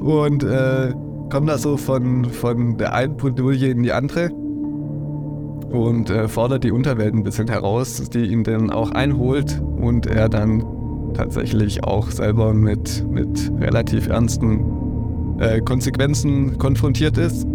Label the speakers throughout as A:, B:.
A: und äh, kommt da so von, von der einen Bredouille in die andere und äh, fordert die Unterwelt ein bisschen heraus, die ihn dann auch einholt und er dann tatsächlich auch selber mit, mit relativ ernsten äh, Konsequenzen konfrontiert ist.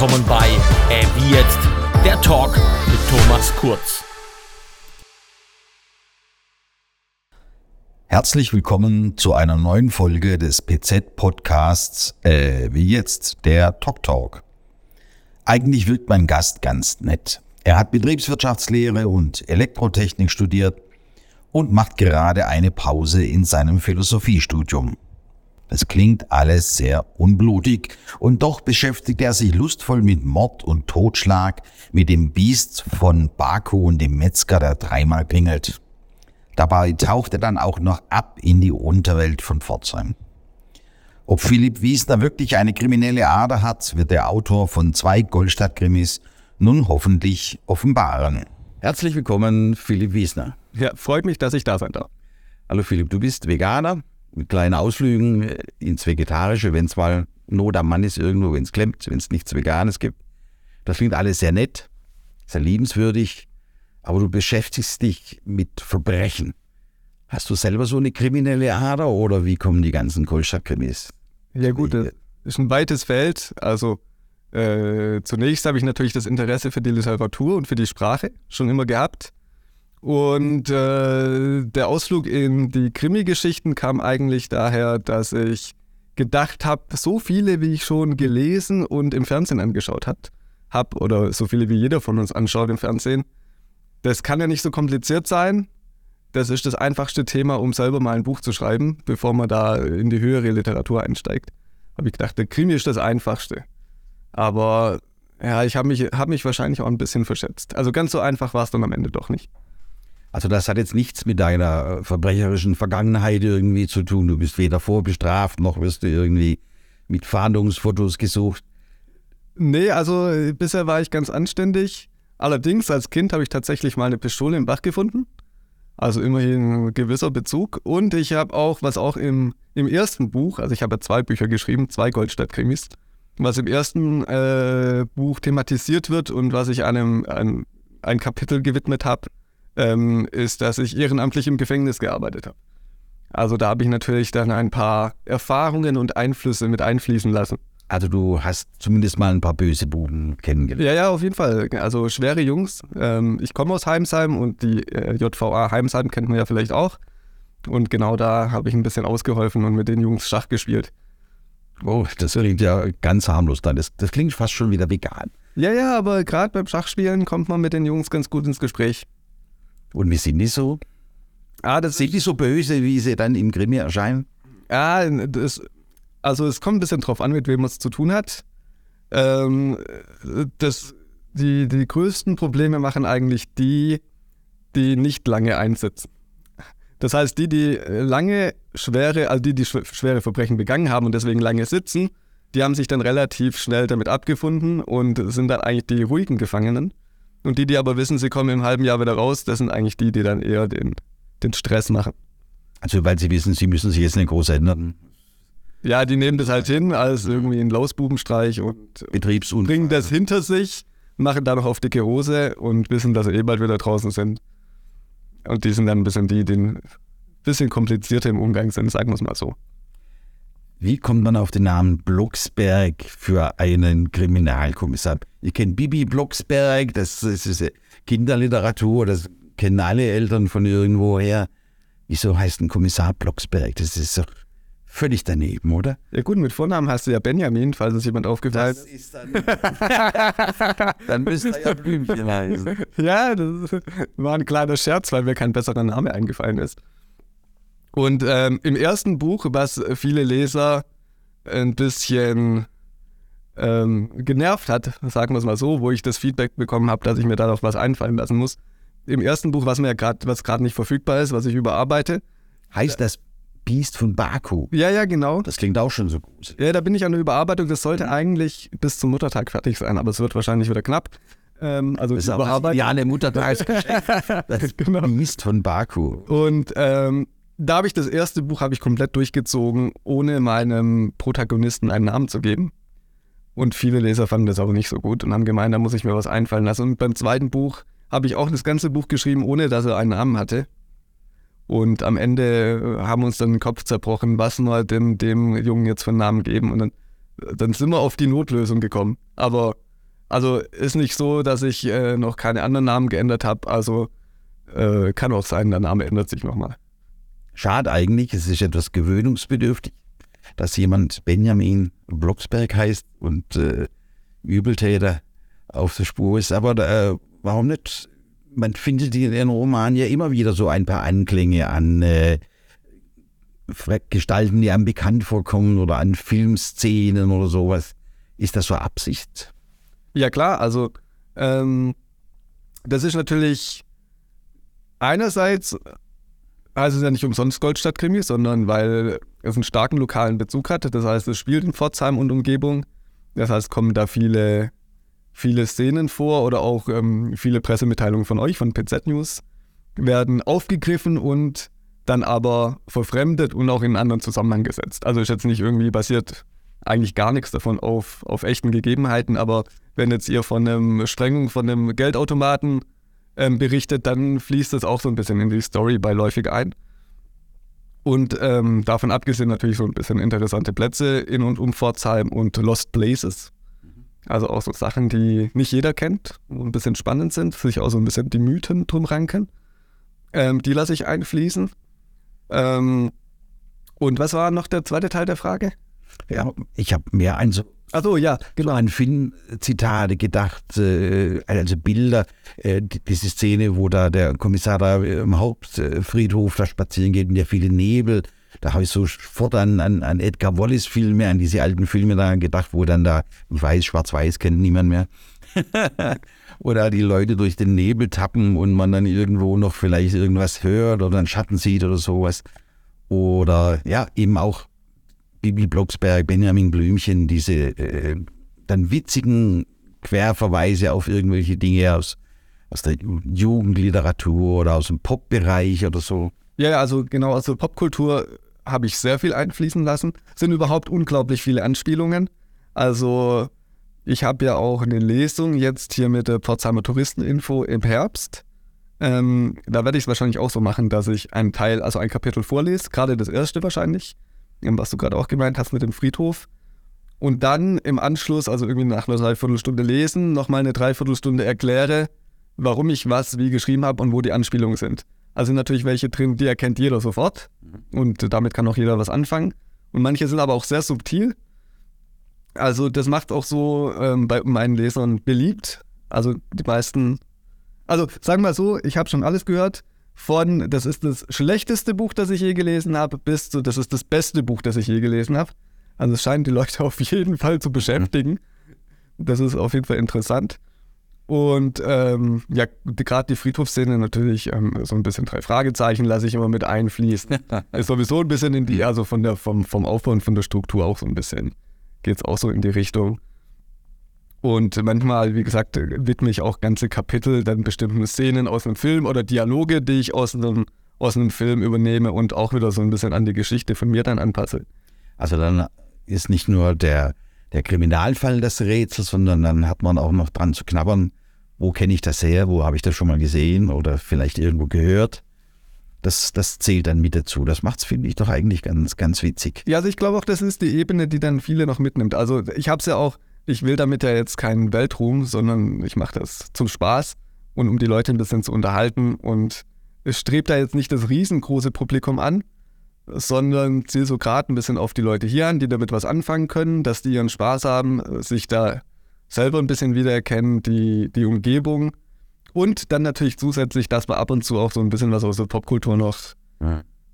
B: Willkommen bei äh, Wie jetzt, der Talk mit Thomas Kurz.
C: Herzlich willkommen zu einer neuen Folge des PZ-Podcasts äh, Wie jetzt, der Talk Talk. Eigentlich wirkt mein Gast ganz nett. Er hat Betriebswirtschaftslehre und Elektrotechnik studiert und macht gerade eine Pause in seinem Philosophiestudium. Es klingt alles sehr unblutig und doch beschäftigt er sich lustvoll mit Mord und Totschlag, mit dem Biest von Baku und dem Metzger, der dreimal pingelt. Dabei taucht er dann auch noch ab in die Unterwelt von Pforzheim. Ob Philipp Wiesner wirklich eine kriminelle Ader hat, wird der Autor von zwei Goldstadt-Krimis nun hoffentlich offenbaren. Herzlich willkommen, Philipp Wiesner.
A: Ja, freut mich, dass ich da sein darf.
C: Hallo Philipp, du bist Veganer, mit kleinen Ausflügen äh, ins Vegetarische, wenn es mal Not am Mann ist irgendwo, wenn es klemmt, wenn es nichts Veganes gibt. Das klingt alles sehr nett, sehr liebenswürdig, aber du beschäftigst dich mit Verbrechen. Hast du selber so eine kriminelle Ader oder wie kommen die ganzen Kohlstadt-Krimis?
A: Ja gut, das ist ein weites Feld. Also äh, zunächst habe ich natürlich das Interesse für die Literatur und für die Sprache schon immer gehabt. Und äh, der Ausflug in die Krimi-Geschichten kam eigentlich daher, dass ich gedacht habe, so viele, wie ich schon gelesen und im Fernsehen angeschaut habe, hab, oder so viele wie jeder von uns anschaut im Fernsehen, das kann ja nicht so kompliziert sein. Das ist das einfachste Thema, um selber mal ein Buch zu schreiben, bevor man da in die höhere Literatur einsteigt. Habe ich gedacht, der Krimi ist das einfachste. Aber ja, ich habe mich, hab mich wahrscheinlich auch ein bisschen verschätzt. Also ganz so einfach war es dann am Ende doch nicht.
C: Also das hat jetzt nichts mit deiner äh, verbrecherischen Vergangenheit irgendwie zu tun. Du bist weder vorbestraft, noch wirst du irgendwie mit Fahndungsfotos gesucht.
A: Nee, also äh, bisher war ich ganz anständig. Allerdings als Kind habe ich tatsächlich mal eine Pistole im Bach gefunden. Also immerhin ein gewisser Bezug. Und ich habe auch, was auch im, im ersten Buch, also ich habe ja zwei Bücher geschrieben, zwei Goldstadt-Krimis, was im ersten äh, Buch thematisiert wird und was ich einem ein, ein Kapitel gewidmet habe, ähm, ist, dass ich ehrenamtlich im Gefängnis gearbeitet habe. Also da habe ich natürlich dann ein paar Erfahrungen und Einflüsse mit einfließen lassen.
C: Also du hast zumindest mal ein paar böse Buben kennengelernt.
A: Ja, ja, auf jeden Fall. Also schwere Jungs. Ähm, ich komme aus Heimsheim und die äh, JVA Heimsheim kennt man ja vielleicht auch. Und genau da habe ich ein bisschen ausgeholfen und mit den Jungs Schach gespielt.
C: Oh, das klingt ja ganz harmlos dann. Das, das klingt fast schon wieder vegan.
A: Ja, ja, aber gerade beim Schachspielen kommt man mit den Jungs ganz gut ins Gespräch.
C: Und wie sind die so? Ah, das sind die so böse, wie sie dann im Krimi erscheinen?
A: Ja, das, also es kommt ein bisschen drauf an, mit wem man es zu tun hat. Ähm, das, die, die größten Probleme machen eigentlich die, die nicht lange einsitzen. Das heißt, die, die lange schwere, also die, die schwere Verbrechen begangen haben und deswegen lange sitzen, die haben sich dann relativ schnell damit abgefunden und sind dann eigentlich die ruhigen Gefangenen. Und die, die aber wissen, sie kommen im halben Jahr wieder raus, das sind eigentlich die, die dann eher den, den Stress machen.
C: Also weil sie wissen, sie müssen sich jetzt nicht groß ändern.
A: Ja, die nehmen das halt hin als irgendwie ein Lausbubenstreich und
C: Betriebsunfall.
A: bringen das hinter sich, machen da noch auf dicke Hose und wissen, dass sie eh bald wieder draußen sind. Und die sind dann ein bisschen die, die ein bisschen komplizierter im Umgang sind, sagen wir es mal so.
C: Wie kommt man auf den Namen Blocksberg für einen Kriminalkommissar? Ich kenne Bibi Blocksberg, das ist Kinderliteratur, das kennen alle Eltern von irgendwoher. Wieso heißt ein Kommissar Blocksberg? Das ist doch völlig daneben, oder?
A: Ja gut, mit Vornamen hast du ja Benjamin, falls es jemand aufgefallen
C: ist. Das ist dann... dann müsste er ja Blümchen heißen.
A: Ja, das war ein kleiner Scherz, weil mir kein besserer Name eingefallen ist. Und ähm, im ersten Buch, was viele Leser ein bisschen ähm, genervt hat, sagen wir es mal so, wo ich das Feedback bekommen habe, dass ich mir da noch was einfallen lassen muss. Im ersten Buch, was mir ja gerade, was gerade nicht verfügbar ist, was ich überarbeite,
C: Heißt das Biest von Baku?
A: Ja, ja, genau.
C: Das klingt auch schon so gut.
A: Ja, da bin ich an der Überarbeitung. Das sollte eigentlich bis zum Muttertag fertig sein, aber es wird wahrscheinlich wieder knapp. Ähm, also
C: Das ist das
A: Überarbeitung.
C: ideale Muttertagsgeschenk. Das
A: Genau.
C: Biest von Baku.
A: Und ähm, da habe ich das erste Buch habe ich komplett durchgezogen, ohne meinem Protagonisten einen Namen zu geben. Und viele Leser fanden das aber nicht so gut und haben gemeint, da muss ich mir was einfallen lassen. Und beim zweiten Buch habe ich auch das ganze Buch geschrieben, ohne dass er einen Namen hatte. Und am Ende äh, haben uns dann den Kopf zerbrochen, was wir dem, dem Jungen jetzt für einen Namen geben. Und dann, dann sind wir auf die Notlösung gekommen. Aber also ist nicht so, dass ich äh, noch keine anderen Namen geändert habe. Also äh, kann auch sein, der Name ändert sich nochmal.
C: Schade eigentlich, es ist etwas gewöhnungsbedürftig, dass jemand Benjamin Blocksberg heißt und äh, Übeltäter auf der Spur ist. Aber äh, warum nicht? Man findet in den Romanen ja immer wieder so ein paar Anklänge an äh, Gestalten, die einem bekannt vorkommen oder an Filmszenen oder sowas. Ist das so Absicht?
A: Ja klar, also ähm, das ist natürlich einerseits, also es ist ja nicht umsonst Goldstadt-Krimi, sondern weil es einen starken lokalen Bezug hat. Das heißt, es spielt in Pforzheim und Umgebung. Das heißt, kommen da viele, viele Szenen vor oder auch ähm, viele Pressemitteilungen von euch, von PZ News, werden aufgegriffen und dann aber verfremdet und auch in einen anderen Zusammenhang gesetzt. Also ist jetzt nicht irgendwie basiert eigentlich gar nichts davon auf, auf echten Gegebenheiten, aber wenn jetzt ihr von einem Sprengung von einem Geldautomaten ähm, berichtet, dann fließt das auch so ein bisschen in die Story beiläufig ein. Und ähm, davon abgesehen natürlich so ein bisschen interessante Plätze in und um Pforzheim und Lost Places. Also auch so Sachen, die nicht jeder kennt und ein bisschen spannend sind, sich auch so ein bisschen die Mythen drum ranken. Ähm, die lasse ich einfließen. Ähm, und was war noch der zweite Teil der Frage?
C: Ja, ich habe mehr an so
A: Achso, ja,
C: genau an Filmzitate gedacht, äh, also Bilder, äh, die- diese Szene, wo da der Kommissar da im Hauptfriedhof da spazieren geht und der viele Nebel. Da habe ich sofort an, an, an Edgar Wallace-Filme, an diese alten Filme da gedacht, wo dann da, weiß, schwarz-weiß kennt niemand mehr, da die Leute durch den Nebel tappen und man dann irgendwo noch vielleicht irgendwas hört oder einen Schatten sieht oder sowas. Oder ja, eben auch Bibi Blocksberg, Benjamin Blümchen, diese äh, dann witzigen Querverweise auf irgendwelche Dinge aus, aus der Ju- Jugendliteratur oder aus dem Pop-Bereich oder so.
A: Ja, also genau, also Popkultur habe ich sehr viel einfließen lassen. Sind überhaupt unglaublich viele Anspielungen. Also ich habe ja auch eine Lesung jetzt hier mit der Pforzheimer Touristeninfo im Herbst. Ähm, da werde ich es wahrscheinlich auch so machen, dass ich einen Teil, also ein Kapitel vorlese, gerade das erste wahrscheinlich, was du gerade auch gemeint hast mit dem Friedhof. Und dann im Anschluss, also irgendwie nach einer Dreiviertelstunde lesen, nochmal eine Dreiviertelstunde erkläre, warum ich was wie geschrieben habe und wo die Anspielungen sind. Also sind natürlich welche drin, die erkennt jeder sofort und damit kann auch jeder was anfangen. Und manche sind aber auch sehr subtil. Also das macht auch so ähm, bei meinen Lesern beliebt. Also die meisten, also sagen wir so, ich habe schon alles gehört. Von, das ist das schlechteste Buch, das ich je gelesen habe, bis zu, das ist das beste Buch, das ich je gelesen habe. Also es scheint die Leute auf jeden Fall zu beschäftigen. Das ist auf jeden Fall interessant. Und ähm, ja, gerade die Friedhofsszene natürlich ähm, so ein bisschen drei Fragezeichen lasse ich immer mit einfließen. Ist sowieso ein bisschen in die, also von der, vom, vom Aufbau und von der Struktur auch so ein bisschen, geht es auch so in die Richtung. Und manchmal, wie gesagt, widme ich auch ganze Kapitel dann bestimmten Szenen aus einem Film oder Dialoge, die ich aus einem, aus einem Film übernehme und auch wieder so ein bisschen an die Geschichte von mir dann anpasse.
C: Also dann ist nicht nur der, der Kriminalfall das Rätsel, sondern dann hat man auch noch dran zu knabbern, wo kenne ich das her, wo habe ich das schon mal gesehen oder vielleicht irgendwo gehört. Das, das zählt dann mit dazu. Das macht es, finde ich, doch eigentlich ganz, ganz witzig.
A: Ja, also ich glaube auch, das ist die Ebene, die dann viele noch mitnimmt. Also ich habe es ja auch, ich will damit ja jetzt keinen Weltruhm, sondern ich mache das zum Spaß und um die Leute ein bisschen zu unterhalten. Und es strebt da jetzt nicht das riesengroße Publikum an, sondern ziel so gerade ein bisschen auf die Leute hier an, die damit was anfangen können, dass die ihren Spaß haben, sich da selber ein bisschen wiedererkennen, die, die Umgebung. Und dann natürlich zusätzlich, dass man ab und zu auch so ein bisschen was aus der Popkultur noch,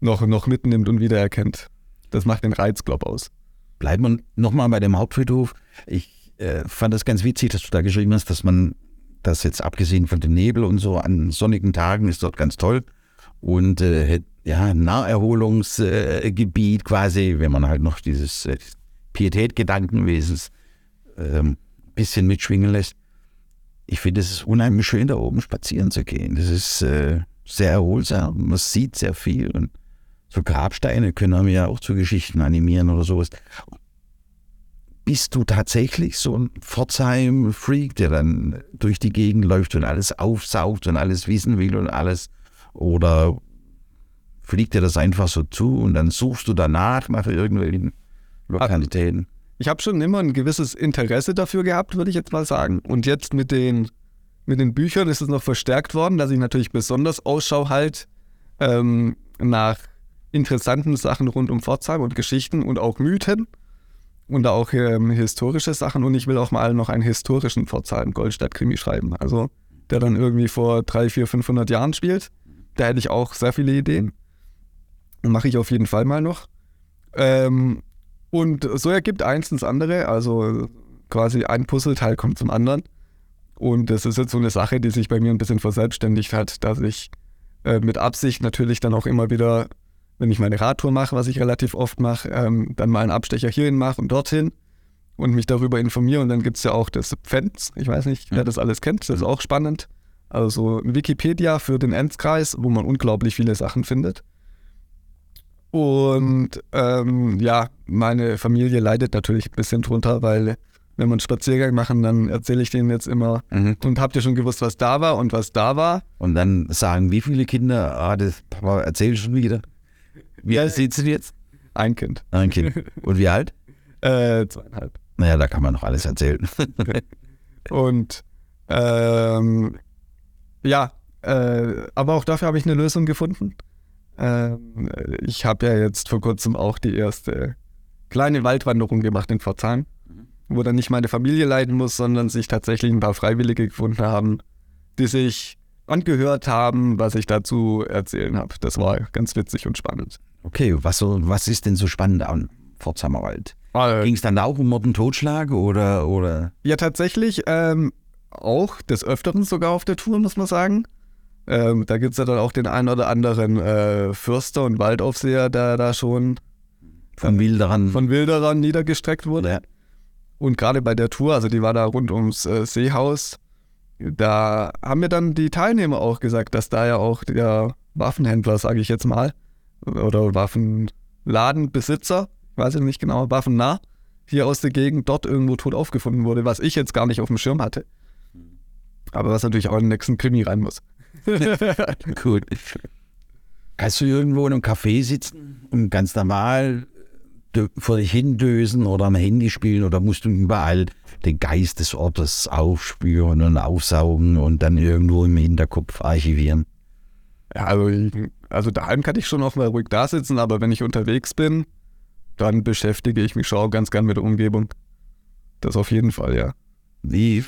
A: noch, noch mitnimmt und wiedererkennt. Das macht den Reiz, glaub aus.
C: Bleiben wir nochmal bei dem Hauptfriedhof. Ich äh, fand das ganz witzig, dass du da geschrieben hast, dass man das jetzt abgesehen von dem Nebel und so an sonnigen Tagen ist dort ganz toll. und äh, ja, Naherholungsgebiet quasi, wenn man halt noch dieses äh, Pietät-Gedankenwesens ähm, bisschen mitschwingen lässt. Ich finde, es ist unheimlich schön, da oben spazieren zu gehen. Das ist äh, sehr erholsam. Man sieht sehr viel und so Grabsteine können einem ja auch zu Geschichten animieren oder sowas. Bist du tatsächlich so ein Pforzheim-Freak, der dann durch die Gegend läuft und alles aufsaugt und alles wissen will und alles? Oder fliegt dir das einfach so zu und dann suchst du danach nach irgendwelchen Lokalitäten?
A: Ich habe schon immer ein gewisses Interesse dafür gehabt, würde ich jetzt mal sagen. Und jetzt mit den, mit den Büchern ist es noch verstärkt worden, dass ich natürlich besonders Ausschau halt ähm, nach interessanten Sachen rund um Pforzheim und Geschichten und auch Mythen und auch ähm, historische Sachen. Und ich will auch mal noch einen historischen Pforzheim Goldstadt-Krimi schreiben. Also der dann irgendwie vor drei, vier, 500 Jahren spielt. Da hätte ich auch sehr viele Ideen. Mache ich auf jeden Fall mal noch. Ähm, und so ergibt eins ins andere. Also quasi ein Puzzleteil kommt zum anderen. Und das ist jetzt so eine Sache, die sich bei mir ein bisschen verselbstständigt hat, dass ich äh, mit Absicht natürlich dann auch immer wieder, wenn ich meine Radtour mache, was ich relativ oft mache, ähm, dann mal einen Abstecher hierhin mache und dorthin und mich darüber informiere. Und dann gibt es ja auch das Pfenz. Ich weiß nicht, wer das alles kennt. Das ist auch spannend. Also Wikipedia für den Enzkreis, wo man unglaublich viele Sachen findet. Und ähm, ja, meine Familie leidet natürlich ein bisschen drunter, weil wenn wir einen Spaziergang machen, dann erzähle ich denen jetzt immer, mhm. und habt ihr schon gewusst, was da war und was da war?
C: Und dann sagen wie viele Kinder, ah, das Papa erzähl schon wieder. Wie alt sind sie jetzt?
A: Ein Kind.
C: Ein Kind. Und wie alt?
A: äh, zweieinhalb.
C: Naja, da kann man noch alles erzählen.
A: und ähm, ja, äh, aber auch dafür habe ich eine Lösung gefunden. Ähm, ich habe ja jetzt vor kurzem auch die erste kleine Waldwanderung gemacht in Pforzheim, mhm. wo dann nicht meine Familie leiden muss, sondern sich tatsächlich ein paar Freiwillige gefunden haben, die sich angehört haben, was ich dazu erzählen habe. Das war ganz witzig und spannend.
C: Okay, was, so, was ist denn so spannend an Pforzheimer Wald? Äh, Ging es dann auch um Mord und Totschlag oder, oder?
A: Ja, tatsächlich ähm, auch des Öfteren sogar auf der Tour, muss man sagen. Ähm, da gibt es ja dann auch den einen oder anderen äh, Fürster und Waldaufseher, der da schon
C: von Wilderern,
A: von Wilderern niedergestreckt wurde.
C: Ja.
A: Und gerade bei der Tour, also die war da rund ums äh, Seehaus, da haben mir dann die Teilnehmer auch gesagt, dass da ja auch der Waffenhändler, sage ich jetzt mal, oder Waffenladenbesitzer, weiß ich nicht genau, waffennah, hier aus der Gegend dort irgendwo tot aufgefunden wurde, was ich jetzt gar nicht auf dem Schirm hatte. Aber was natürlich auch in den nächsten Krimi rein muss.
C: Gut. Kannst du irgendwo in einem Café sitzen und ganz normal vor dich hindösen oder am Handy spielen oder musst du überall den Geist des Ortes aufspüren und aufsaugen und dann irgendwo im Hinterkopf archivieren?
A: Ja, also, also daheim kann ich schon auch mal ruhig da sitzen, aber wenn ich unterwegs bin, dann beschäftige ich mich schon auch ganz gern mit der Umgebung. Das auf jeden Fall, ja.
C: Wie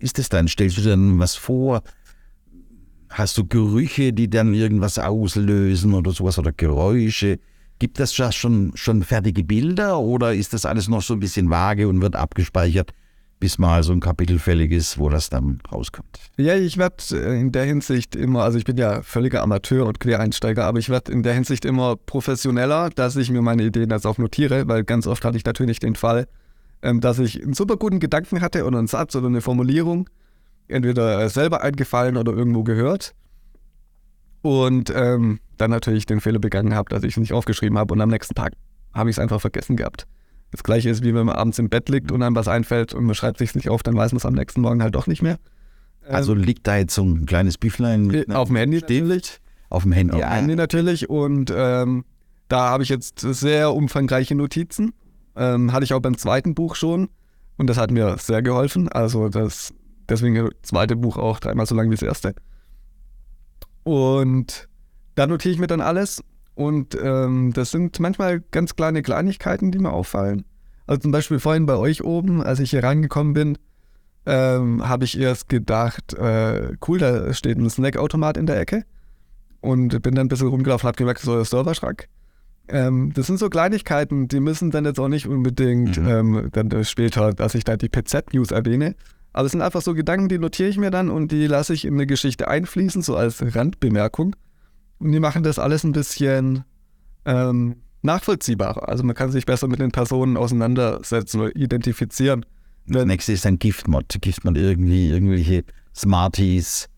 C: ist es dann? Stellst du dir dann was vor? Hast du Gerüche, die dann irgendwas auslösen oder sowas oder Geräusche? Gibt es das schon, schon fertige Bilder oder ist das alles noch so ein bisschen vage und wird abgespeichert, bis mal so ein Kapitel fällig ist, wo das dann rauskommt?
A: Ja, ich werde äh, in der Hinsicht immer, also ich bin ja völliger Amateur und Quereinsteiger, aber ich werde in der Hinsicht immer professioneller, dass ich mir meine Ideen jetzt auch notiere, weil ganz oft hatte ich natürlich den Fall, ähm, dass ich einen super guten Gedanken hatte oder einen Satz oder eine Formulierung entweder selber eingefallen oder irgendwo gehört. Und ähm, dann natürlich den Fehler begangen habe, dass ich es nicht aufgeschrieben habe und am nächsten Tag habe ich es einfach vergessen gehabt. Das gleiche ist, wie wenn man abends im Bett liegt und einem was einfällt und man schreibt sich nicht auf, dann weiß man es am nächsten Morgen halt doch nicht mehr.
C: Also ähm, liegt da jetzt so ein kleines Büchlein
A: äh, auf dem Handy natürlich.
C: Auf dem Handy,
A: auf dem Handy natürlich. Und ähm, da habe ich jetzt sehr umfangreiche Notizen. Ähm, hatte ich auch beim zweiten Buch schon. Und das hat mir sehr geholfen. Also das Deswegen das zweite Buch auch dreimal so lang wie das erste. Und da notiere ich mir dann alles. Und ähm, das sind manchmal ganz kleine Kleinigkeiten, die mir auffallen. Also zum Beispiel vorhin bei euch oben, als ich hier reingekommen bin, ähm, habe ich erst gedacht, äh, cool, da steht ein Snackautomat in der Ecke. Und bin dann ein bisschen rumgelaufen, habe gemerkt, so der Serverschrank. Ähm, das sind so Kleinigkeiten, die müssen dann jetzt auch nicht unbedingt mhm. ähm, dann später, dass ich da die PZ-News erwähne, Aber es sind einfach so Gedanken, die notiere ich mir dann und die lasse ich in eine Geschichte einfließen, so als Randbemerkung. Und die machen das alles ein bisschen ähm, nachvollziehbarer. Also man kann sich besser mit den Personen auseinandersetzen oder identifizieren.
C: Das nächste ist dann Giftmod. Giftmod irgendwie, irgendwelche Smarties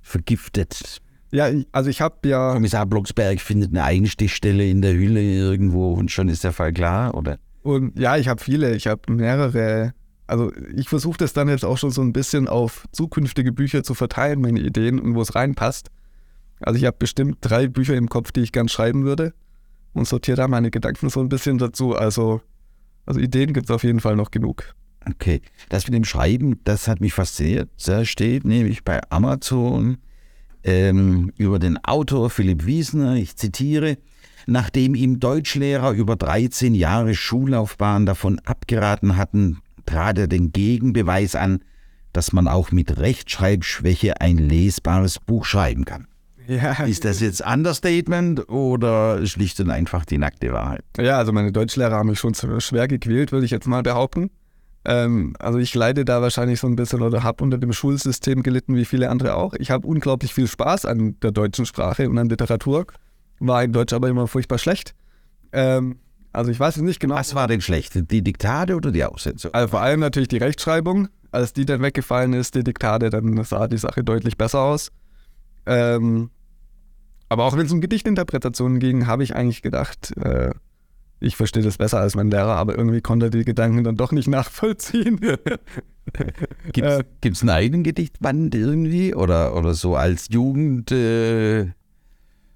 C: vergiftet.
A: Ja, also ich habe ja,
C: Kommissar Blocksberg findet eine Eigenstichstelle in der Hülle irgendwo und schon ist der Fall klar, oder?
A: und ja, ich habe viele, ich habe mehrere. Also ich versuche das dann jetzt auch schon so ein bisschen auf zukünftige Bücher zu verteilen, meine Ideen und wo es reinpasst. Also ich habe bestimmt drei Bücher im Kopf, die ich gern schreiben würde und sortiere da meine Gedanken so ein bisschen dazu. Also, also Ideen gibt es auf jeden Fall noch genug.
C: Okay. Das mit dem Schreiben, das hat mich fasziniert. Da steht nämlich bei Amazon ähm, über den Autor Philipp Wiesner, ich zitiere, nachdem ihm Deutschlehrer über 13 Jahre Schullaufbahn davon abgeraten hatten, trat er den Gegenbeweis an, dass man auch mit Rechtschreibschwäche ein lesbares Buch schreiben kann.
A: Ja,
C: Ist das jetzt Understatement oder schlicht und einfach die nackte Wahrheit?
A: Ja, also meine Deutschlehrer haben mich schon schwer gequält, würde ich jetzt mal behaupten. Ähm, also ich leide da wahrscheinlich so ein bisschen oder habe unter dem Schulsystem gelitten, wie viele andere auch. Ich habe unglaublich viel Spaß an der deutschen Sprache und an Literatur. War in Deutsch aber immer furchtbar schlecht. Ähm, also ich weiß es nicht genau.
C: Was war denn schlecht? Die Diktate oder die Aufsätze?
A: Also vor allem natürlich die Rechtschreibung. Als die dann weggefallen ist, die Diktate, dann sah die Sache deutlich besser aus. Ähm, aber auch wenn es um Gedichtinterpretationen ging, habe ich eigentlich gedacht, äh, ich verstehe das besser als mein Lehrer, aber irgendwie konnte er die Gedanken dann doch nicht nachvollziehen.
C: Gibt
A: Äh,
C: es einen eigenen Gedichtband irgendwie? Oder, oder so als Jugend äh,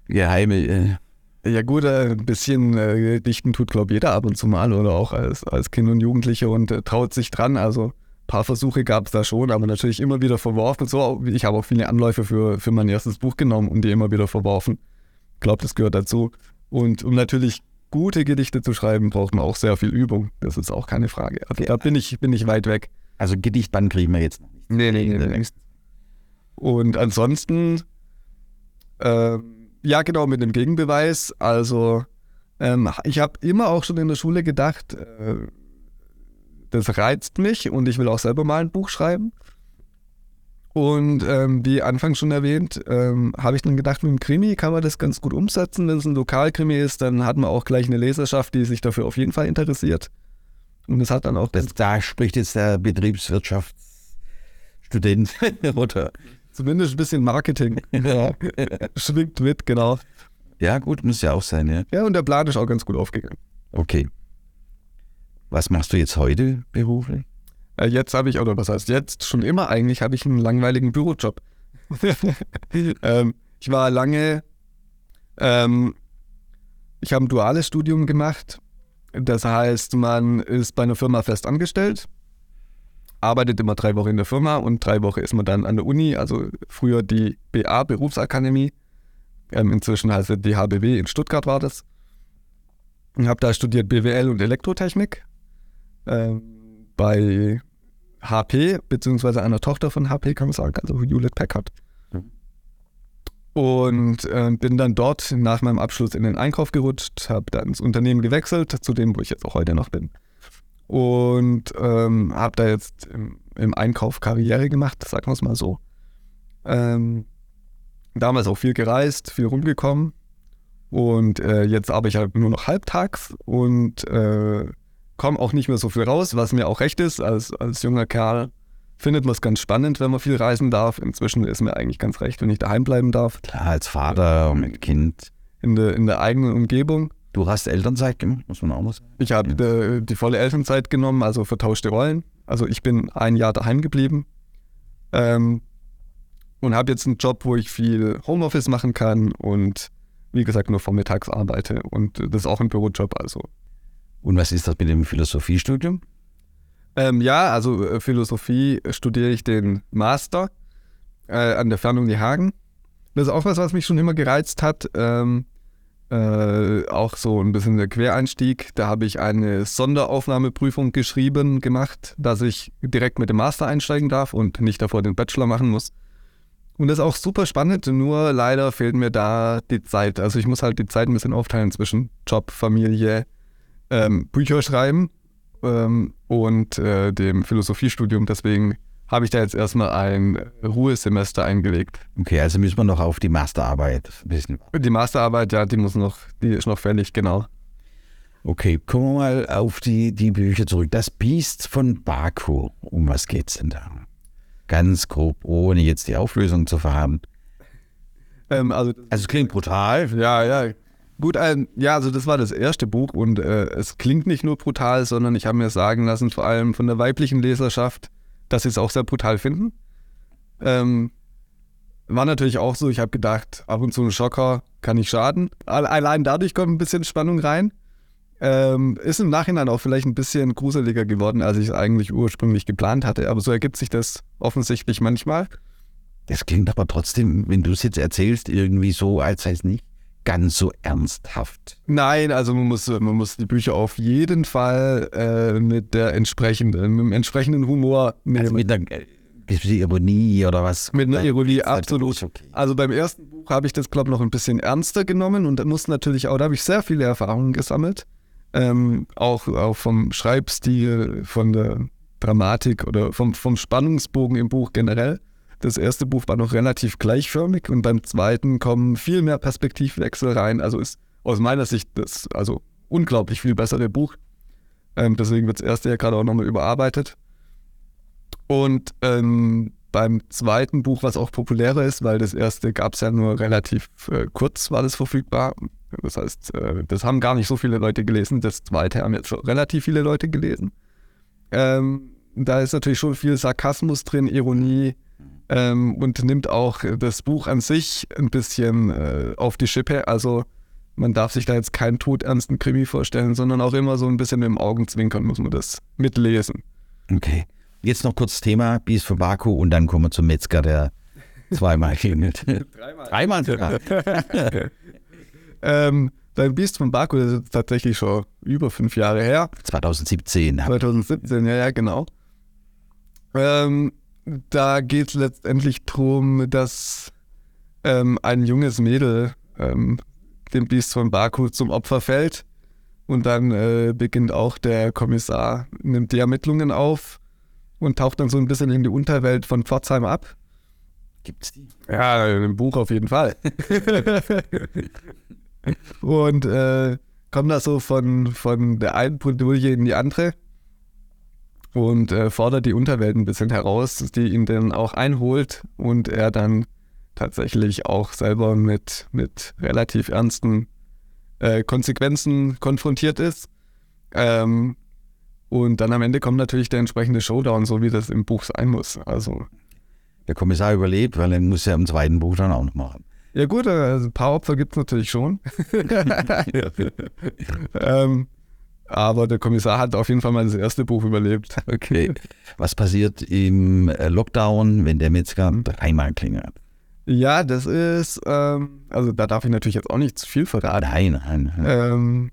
C: geheime. Äh,
A: ja gut, äh, ein bisschen äh, Dichten tut, glaube ich, jeder ab und zu mal oder auch als, als Kind und Jugendliche und äh, traut sich dran. Also paar Versuche gab es da schon, aber natürlich immer wieder verworfen. So, ich habe auch viele Anläufe für, für mein erstes Buch genommen und die immer wieder verworfen. Ich glaube, das gehört dazu. Und um natürlich gute Gedichte zu schreiben, braucht man auch sehr viel Übung. Das ist auch keine Frage. Also da bin ich, bin ich weit weg.
C: also Gedichtband kriegen wir jetzt noch nicht.
A: Nee, nee, nee, nee. Und ansonsten, ähm, ja genau, mit dem Gegenbeweis. Also ähm, ich habe immer auch schon in der Schule gedacht, äh, das reizt mich und ich will auch selber mal ein Buch schreiben. Und ähm, wie anfangs schon erwähnt, ähm, habe ich dann gedacht, mit dem Krimi kann man das ganz gut umsetzen. Wenn es ein Lokalkrimi ist, dann hat man auch gleich eine Leserschaft, die sich dafür auf jeden Fall interessiert. Und es hat dann auch
C: Das, da spricht jetzt der Betriebswirtschaftsstudent oder
A: zumindest ein bisschen Marketing. Schwingt mit, genau.
C: ja gut, muss ja auch sein, ja.
A: Ja, und der Plan ist auch ganz gut aufgegangen.
C: Okay. Was machst du jetzt heute beruflich?
A: Äh, Jetzt habe ich, oder was heißt jetzt, schon immer eigentlich, habe ich einen langweiligen Bürojob. ähm, ich war lange, ähm, ich habe ein duales Studium gemacht. Das heißt, man ist bei einer Firma fest angestellt, arbeitet immer drei Wochen in der Firma und drei Wochen ist man dann an der Uni, also früher die BA, Berufsakademie. Ähm, inzwischen heißt es die HBW, in Stuttgart war das. Und habe da studiert BWL und Elektrotechnik. Ähm, bei HP, beziehungsweise einer Tochter von HP, kann man sagen, also Hewlett Packard.
C: Mhm.
A: Und äh, bin dann dort nach meinem Abschluss in den Einkauf gerutscht, habe dann ins Unternehmen gewechselt, zu dem, wo ich jetzt auch heute noch bin. Und ähm, habe da jetzt im, im Einkauf Karriere gemacht, sagen wir es mal so. Ähm, damals auch viel gereist, viel rumgekommen. Und äh, jetzt arbeite ich halt nur noch halbtags und äh, komme auch nicht mehr so viel raus, was mir auch recht ist. Als, als junger Kerl findet man es ganz spannend, wenn man viel reisen darf. Inzwischen ist mir eigentlich ganz recht, wenn ich daheim bleiben darf,
C: Klar, als Vater und mit Kind.
A: in der, in der eigenen Umgebung.
C: Du hast Elternzeit gemacht, muss man auch mal sagen.
A: Ich habe äh, die volle Elternzeit genommen, also vertauschte Rollen. Also ich bin ein Jahr daheim geblieben ähm, und habe jetzt einen Job, wo ich viel Homeoffice machen kann und wie gesagt nur vormittags arbeite. Und das ist auch ein Bürojob, also
C: Und was ist das mit dem Philosophiestudium?
A: Ähm, ja, also äh, Philosophie studiere ich den Master äh, an der Fernuni Hagen. Das ist auch was, was mich schon immer gereizt hat. Ähm, äh, auch so ein bisschen der Quereinstieg. Da habe ich eine Sonderaufnahmeprüfung geschrieben, gemacht, dass ich direkt mit dem Master einsteigen darf und nicht davor den Bachelor machen muss. Und das ist auch super spannend, nur leider fehlt mir da die Zeit. Also ich muss halt die Zeit ein bisschen aufteilen zwischen Job, Familie, ähm, Bücher schreiben ähm, und äh, dem Philosophiestudium. Deswegen habe ich da jetzt erstmal ein Ruhesemester eingelegt.
C: Okay, also müssen wir noch auf die Masterarbeit wissen.
A: Die Masterarbeit, ja, die muss noch, die ist noch fällig, genau.
C: Okay, kommen wir mal auf die, die Bücher zurück. Das Biest von Baku, um was geht's denn da? Ganz grob, ohne jetzt die Auflösung zu verhaben.
A: Ähm, also,
C: Also es klingt brutal.
A: ja, ja. Gut, ähm, ja, also das war das erste Buch und äh, es klingt nicht nur brutal, sondern ich habe mir sagen lassen, vor allem von der weiblichen Leserschaft, dass sie es auch sehr brutal finden. Ähm, war natürlich auch so, ich habe gedacht, ab und zu ein Schocker kann nicht schaden. Al- Allein dadurch kommt ein bisschen Spannung rein. Ähm, ist im Nachhinein auch vielleicht ein bisschen gruseliger geworden, als ich es eigentlich ursprünglich geplant hatte. Aber so ergibt sich das offensichtlich manchmal.
C: Das klingt aber trotzdem, wenn du es jetzt erzählst, irgendwie so, als sei es nicht ganz so ernsthaft.
A: Nein, also man muss, man muss die Bücher auf jeden Fall äh, mit der entsprechenden, mit dem entsprechenden Humor nehmen.
C: Also mit einer äh, bisschen Ironie oder was?
A: Mit einer Ironie,
C: halt
A: absolut.
C: Okay.
A: Also beim ersten Buch habe ich das, glaube ich, noch ein bisschen ernster genommen und da muss natürlich auch, da habe ich sehr viele Erfahrungen gesammelt. Ähm, auch, auch vom Schreibstil, von der Dramatik oder vom, vom Spannungsbogen im Buch generell. Das erste Buch war noch relativ gleichförmig und beim zweiten kommen viel mehr Perspektivwechsel rein. Also ist aus meiner Sicht das also unglaublich viel bessere Buch. Ähm, deswegen wird das erste ja gerade auch nochmal überarbeitet. Und ähm, beim zweiten Buch, was auch populärer ist, weil das erste gab es ja nur relativ äh, kurz, war das verfügbar. Das heißt, äh, das haben gar nicht so viele Leute gelesen. Das zweite haben jetzt schon relativ viele Leute gelesen. Ähm, da ist natürlich schon viel Sarkasmus drin, Ironie ähm, und nimmt auch das Buch an sich ein bisschen äh, auf die Schippe. Also man darf sich da jetzt keinen todernsten Krimi vorstellen, sondern auch immer so ein bisschen mit dem Augenzwinkern muss man das mitlesen.
C: Okay. Jetzt noch kurz das Thema Biest von Baku und dann kommen wir zum Metzger, der zweimal klingelt. Dreimal sogar.
A: Ähm, Dein Biest von Baku, das ist tatsächlich schon über fünf Jahre her.
C: 2017.
A: 2017, ja, ja, genau. Ähm, da geht es letztendlich darum, dass ähm, ein junges Mädel ähm, dem Biest von Baku zum Opfer fällt. Und dann äh, beginnt auch der Kommissar, nimmt die Ermittlungen auf und taucht dann so ein bisschen in die Unterwelt von Pforzheim ab.
C: Gibt's die?
A: Ja, im Buch auf jeden Fall. und äh, kommt da so von, von der einen Bredouille in die andere und äh, fordert die Unterwelt ein bisschen heraus, die ihn dann auch einholt und er dann tatsächlich auch selber mit, mit relativ ernsten äh, Konsequenzen konfrontiert ist. Ähm, und dann am Ende kommt natürlich der entsprechende Showdown, so wie das im Buch sein muss. Also
C: Der Kommissar überlebt, weil er muss ja im zweiten Buch dann auch noch machen.
A: Ja gut, also ein paar Opfer gibt es natürlich schon. ähm, aber der Kommissar hat auf jeden Fall mal das erste Buch überlebt.
C: Okay. Was passiert im äh, Lockdown, wenn der Metzger dreimal klingelt?
A: Ja, das ist, ähm, also da darf ich natürlich jetzt auch nicht zu viel verraten.
C: Nein, nein. nein.
A: Ähm,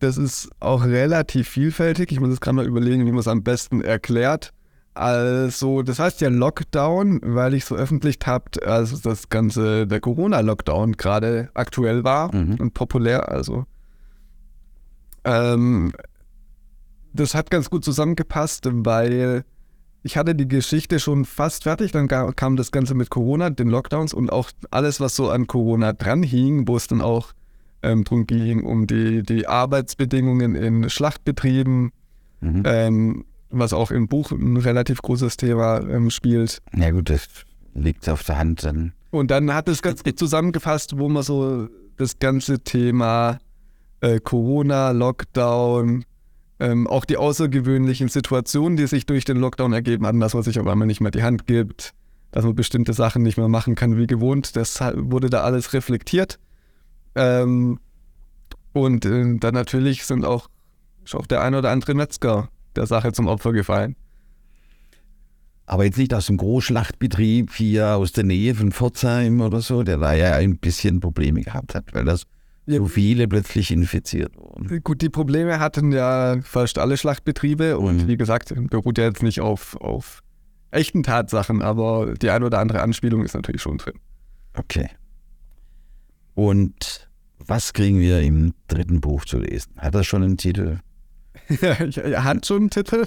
A: das ist auch relativ vielfältig. Ich muss jetzt gerade mal überlegen, wie man es am besten erklärt. Also, das heißt ja Lockdown, weil ich so öffentlich habt, als das ganze, der Corona-Lockdown gerade aktuell war
C: Mhm.
A: und populär. Also, ähm, das hat ganz gut zusammengepasst, weil ich hatte die Geschichte schon fast fertig, dann kam das Ganze mit Corona, den Lockdowns und auch alles, was so an Corona dranhing, wo es dann auch ähm, drum ging, um die, die Arbeitsbedingungen in Schlachtbetrieben,
C: Mhm.
A: ähm, was auch im Buch ein relativ großes Thema ähm, spielt.
C: Ja gut, das liegt auf der Hand dann.
A: Und dann hat es ganz gut zusammengefasst, wo man so das ganze Thema äh, Corona, Lockdown, ähm, auch die außergewöhnlichen Situationen, die sich durch den Lockdown ergeben haben, dass man sich auf einmal nicht mehr die Hand gibt, dass man bestimmte Sachen nicht mehr machen kann wie gewohnt. Das wurde da alles reflektiert. Ähm, und äh, dann natürlich sind auch, auch der ein oder andere Metzger der Sache zum Opfer gefallen.
C: Aber jetzt nicht aus dem Großschlachtbetrieb hier aus der Nähe von Pforzheim oder so, der da ja ein bisschen Probleme gehabt hat, weil das. So viele plötzlich infiziert wurden.
A: Gut, die Probleme hatten ja fast alle Schlachtbetriebe und
C: Mhm.
A: wie gesagt, beruht ja jetzt nicht auf, auf echten Tatsachen, aber die ein oder andere Anspielung ist natürlich schon drin.
C: Okay. Und was kriegen wir im dritten Buch zu lesen? Hat das schon einen Titel?
A: er hat schon einen Titel.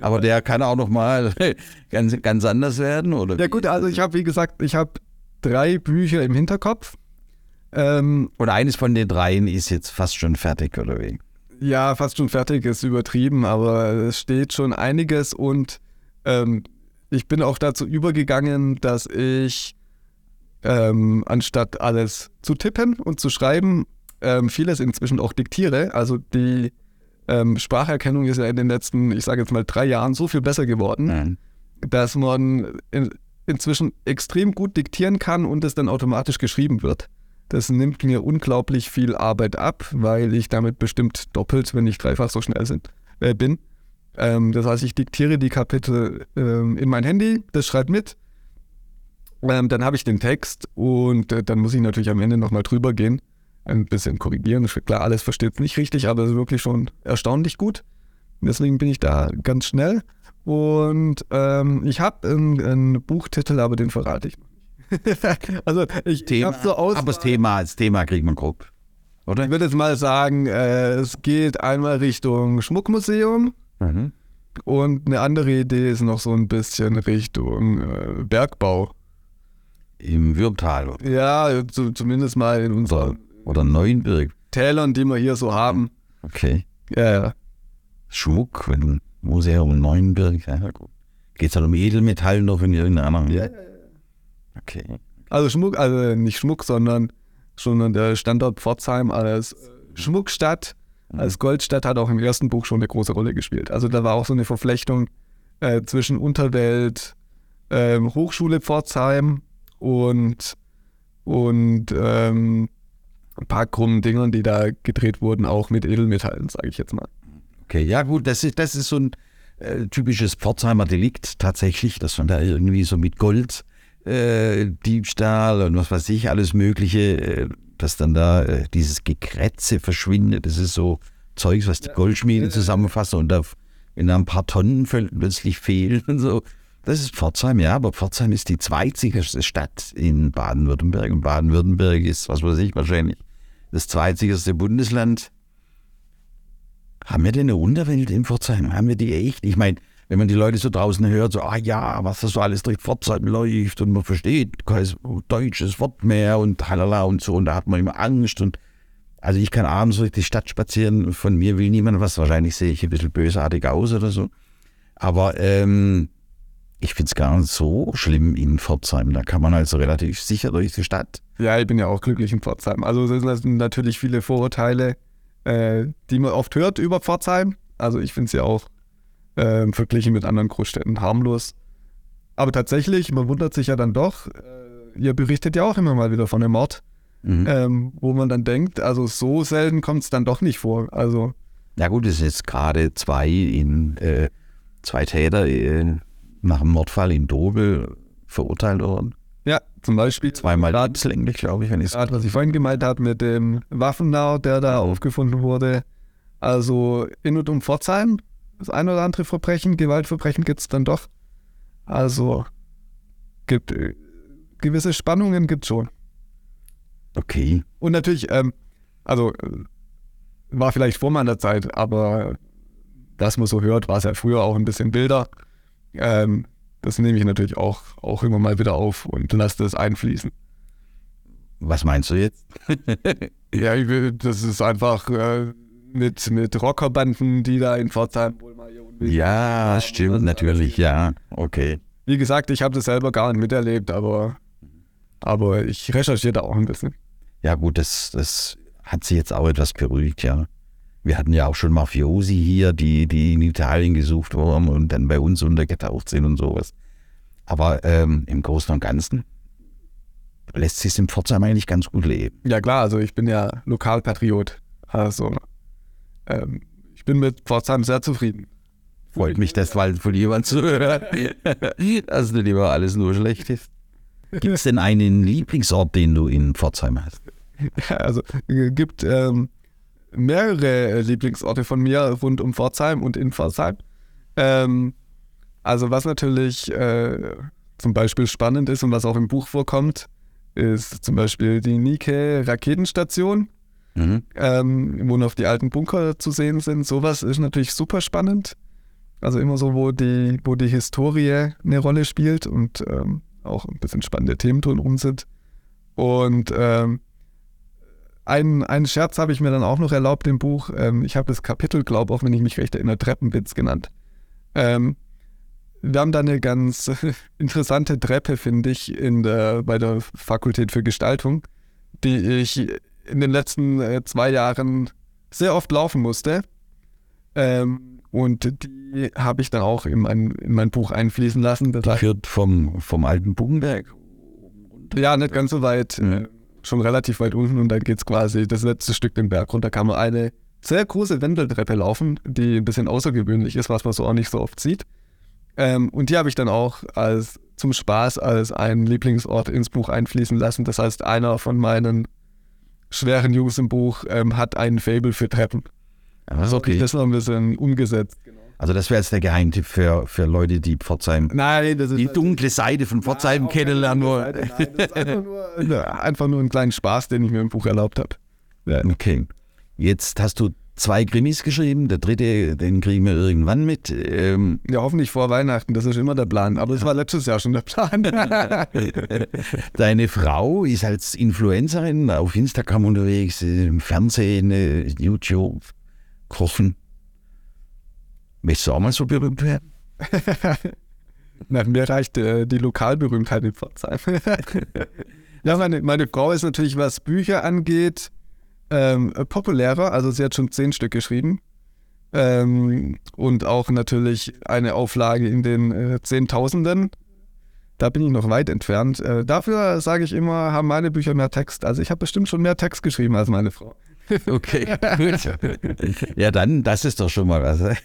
C: Aber der kann auch noch mal ganz, ganz anders werden, oder?
A: Ja gut, also ich habe, wie gesagt, ich habe drei Bücher im Hinterkopf. Ähm,
C: Oder eines von den dreien ist jetzt fast schon fertig, oder wie?
A: ja, fast schon fertig ist übertrieben, aber es steht schon einiges und ähm, ich bin auch dazu übergegangen, dass ich ähm, anstatt alles zu tippen und zu schreiben, ähm, vieles inzwischen auch diktiere. Also die ähm, Spracherkennung ist ja in den letzten, ich sage jetzt mal, drei Jahren so viel besser geworden,
C: Nein.
A: dass man in, inzwischen extrem gut diktieren kann und es dann automatisch geschrieben wird. Das nimmt mir unglaublich viel Arbeit ab, weil ich damit bestimmt doppelt, wenn nicht dreifach so schnell sind, äh, bin. Ähm, das heißt, ich diktiere die Kapitel ähm, in mein Handy, das schreibt mit. Ähm, dann habe ich den Text und äh, dann muss ich natürlich am Ende nochmal drüber gehen, ein bisschen korrigieren. Klar, alles versteht es nicht richtig, aber es ist wirklich schon erstaunlich gut. Deswegen bin ich da ganz schnell. Und ähm, ich habe einen, Buchtitel, aber den verrate ich. also ich
C: Thema,
A: so aus.
C: aber das Thema, das Thema kriegt man grob. Oder?
A: Ich würde jetzt mal sagen, äh, es geht einmal Richtung Schmuckmuseum
C: Mhm.
A: und eine andere Idee ist noch so ein bisschen Richtung äh, Bergbau.
C: Im Würmtal oder,
A: Ja, zu, zumindest mal in unseren
C: oder Neuenburg.
A: Tälern, die wir hier so haben.
C: Okay.
A: Ja, ja.
C: Schmuck, wenn Museum in Neuenburg. Ja, gut. Geht es halt um Edelmetall noch in irgendeiner?
A: Ja,
C: Okay.
A: Also Schmuck, also nicht Schmuck, sondern schon der Standort Pforzheim als äh, Schmuckstadt, als Goldstadt hat auch im ersten Buch schon eine große Rolle gespielt. Also da war auch so eine Verflechtung äh, zwischen Unterwelt, ähm, Hochschule Pforzheim und, und ähm, ein paar krummen Dingern, die da gedreht wurden, auch mit Edelmetallen, sage ich jetzt mal.
C: Okay, ja gut, das ist, das ist so ein äh, typisches Pforzheimer Delikt tatsächlich, dass man da irgendwie so mit Gold, äh, Diebstahl und was weiß ich, alles Mögliche, äh, dass dann da äh, dieses Gekrätze verschwindet. Das ist so Zeugs, was die Goldschmiede zusammenfassen und da, wenn da ein paar Tonnen plötzlich fehlen und so. Das ist Pforzheim, ja, aber Pforzheim ist die zweitsicherste Stadt in Baden-Württemberg und Baden-Württemberg ist, was weiß ich, wahrscheinlich das zweitsicherste Bundesland. Haben wir denn eine Unterwelt in Pforzheim? Haben wir die echt? Ich meine, wenn man die Leute so draußen hört, so, ah ja, was da so alles durch Pforzheim läuft und man versteht kein deutsches Wort mehr und halala und so und da hat man immer Angst und also ich kann abends durch die Stadt spazieren, von mir will niemand was, wahrscheinlich sehe ich ein bisschen bösartig aus oder so, aber ähm, ich finde es gar nicht so schlimm in Pforzheim, da kann man also relativ sicher durch die Stadt.
A: Ja, ich bin ja auch glücklich in Pforzheim. Also es sind natürlich viele Vorurteile, äh, die man oft hört über Pforzheim. Also ich finde es ja auch äh, verglichen mit anderen Großstädten harmlos. Aber tatsächlich, man wundert sich ja dann doch, äh, ihr berichtet ja auch immer mal wieder von einem Mord,
C: Mhm.
A: ähm, wo man dann denkt, also so selten kommt es dann doch nicht vor. Also
C: Ja gut, es sind jetzt gerade zwei in äh, zwei Täter äh, nach dem Mordfall in Dobel verurteilt worden.
A: ja, zum Beispiel
C: Zweimal
A: Grad-
C: lebenslänglich, glaube ich, wenn ich es
A: Gerade was ich vorhin gemeint habe mit dem Waffennau, der da aufgefunden wurde. Also in und um Pforzheim, das ein oder andere Verbrechen, Gewaltverbrechen gibt es dann doch. Also gibt äh, gewisse Spannungen gibt schon.
C: Okay.
A: Und natürlich, ähm, also war vielleicht vor meiner Zeit, aber das man so hört, war es ja früher auch ein bisschen wilder. Ähm, das nehme ich natürlich auch, auch immer mal wieder auf und lasse das einfließen.
C: Was meinst du jetzt?
A: Ja, ich will, das ist einfach äh, mit, mit Rockerbanden, die da in Pforzheim wohl mal
C: Ja, stimmt, natürlich, ja. Okay.
A: Wie gesagt, ich habe das selber gar nicht miterlebt, aber, aber ich recherchiere da auch ein bisschen.
C: Ja gut, das, das hat sich jetzt auch etwas beruhigt, ja. Wir hatten ja auch schon Mafiosi hier, die, die in Italien gesucht wurden und dann bei uns untergetaucht sind und sowas. Aber ähm, im Großen und Ganzen lässt sich in Pforzheim eigentlich ganz gut leben.
A: Ja klar, also ich bin ja Lokalpatriot. Also ähm, ich bin mit Pforzheim sehr zufrieden.
C: Freut mich, das mal von jemand zu hören, dass nicht immer alles nur schlecht ist. Gibt es denn einen Lieblingsort, den du in Pforzheim hast?
A: Also äh, gibt ähm, mehrere Lieblingsorte von mir rund um Pforzheim und in Pforzheim. Ähm, also was natürlich äh, zum Beispiel spannend ist und was auch im Buch vorkommt, ist zum Beispiel die Nike Raketenstation.
C: Mhm.
A: ähm, wo noch die alten Bunker zu sehen sind. Sowas ist natürlich super spannend. Also immer so, wo die, wo die Historie eine Rolle spielt und ähm, auch ein bisschen spannende Themen drumherum sind. Und ähm, einen, einen Scherz habe ich mir dann auch noch erlaubt im Buch. Ähm, ich habe das Kapitel, glaube auch wenn ich mich recht erinnere, Treppenwitz genannt. Ähm, wir haben da eine ganz interessante Treppe, finde ich, in der, bei der Fakultät für Gestaltung, die ich in den letzten äh, zwei Jahren sehr oft laufen musste. Ähm, und die habe ich dann auch in mein, in mein Buch einfließen lassen. Das
C: Die
A: heißt,
C: führt vom, vom alten Buchenberg.
A: ja, nicht ganz so weit, äh, schon relativ weit unten und dann geht es quasi das letzte Stück den Berg runter. Kann man eine sehr große Wendeltreppe laufen, die ein bisschen außergewöhnlich ist, was man so auch nicht so oft sieht. Ähm, und die habe ich dann auch als zum Spaß als einen Lieblingsort ins Buch einfließen lassen. Das heißt, einer von meinen schweren Jungs im Buch ähm, hat einen Fable für Treppen.
C: Ah, okay.
A: Das noch ein bisschen umgesetzt.
C: Also das wäre jetzt der Geheimtipp für, für Leute, die Pforzheim,
A: Nein, das ist
C: die dunkle Seite von Pforzheim
A: Nein,
C: kennenlernen wollen.
A: Seite, nein, das ist einfach nur, einfach nur einen kleinen Spaß, den ich mir im Buch erlaubt habe. Ja.
C: Okay. Jetzt hast du zwei Krimis geschrieben. Der dritte, den kriegen wir irgendwann mit. Ähm,
A: ja, hoffentlich vor Weihnachten, das ist immer der Plan. Aber das war letztes Jahr schon der Plan.
C: deine Frau ist als Influencerin auf Instagram unterwegs, im Fernsehen, äh, YouTube, Kochen. Möchtest du auch mal so berühmt werden?
A: Na, mir reicht äh, die Lokalberühmtheit in Pforzheim. ja, meine, meine Frau ist natürlich, was Bücher angeht, ähm, äh, populärer. Also sie hat schon zehn Stück geschrieben. Ähm, und auch natürlich eine Auflage in den äh, Zehntausenden. Da bin ich noch weit entfernt. Äh, dafür sage ich immer, haben meine Bücher mehr Text. Also ich habe bestimmt schon mehr Text geschrieben als meine Frau.
C: Okay, gut. Ja, dann, das ist doch schon mal was.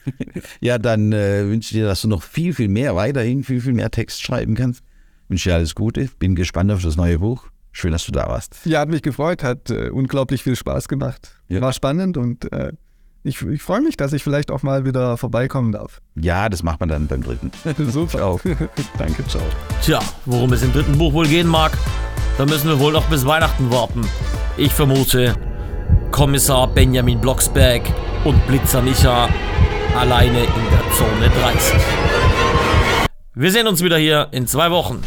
C: Ja, dann äh, wünsche ich dir, dass du noch viel, viel mehr, weiterhin viel, viel mehr Text schreiben kannst. Wünsche dir alles Gute. Bin gespannt auf das neue Buch. Schön, dass du da warst.
A: Ja, hat mich gefreut, hat äh, unglaublich viel Spaß gemacht.
C: Ja.
A: War spannend und äh, ich, ich freue mich, dass ich vielleicht auch mal wieder vorbeikommen darf.
C: Ja, das macht man dann beim dritten.
A: Super.
C: Ciao.
A: Danke, ciao.
B: Tja, worum es im dritten Buch wohl gehen mag, da müssen wir wohl noch bis Weihnachten warten. Ich vermute, Kommissar Benjamin Blocksberg und Blitzer Micha alleine in der Zone 30. Wir sehen uns wieder hier in zwei Wochen.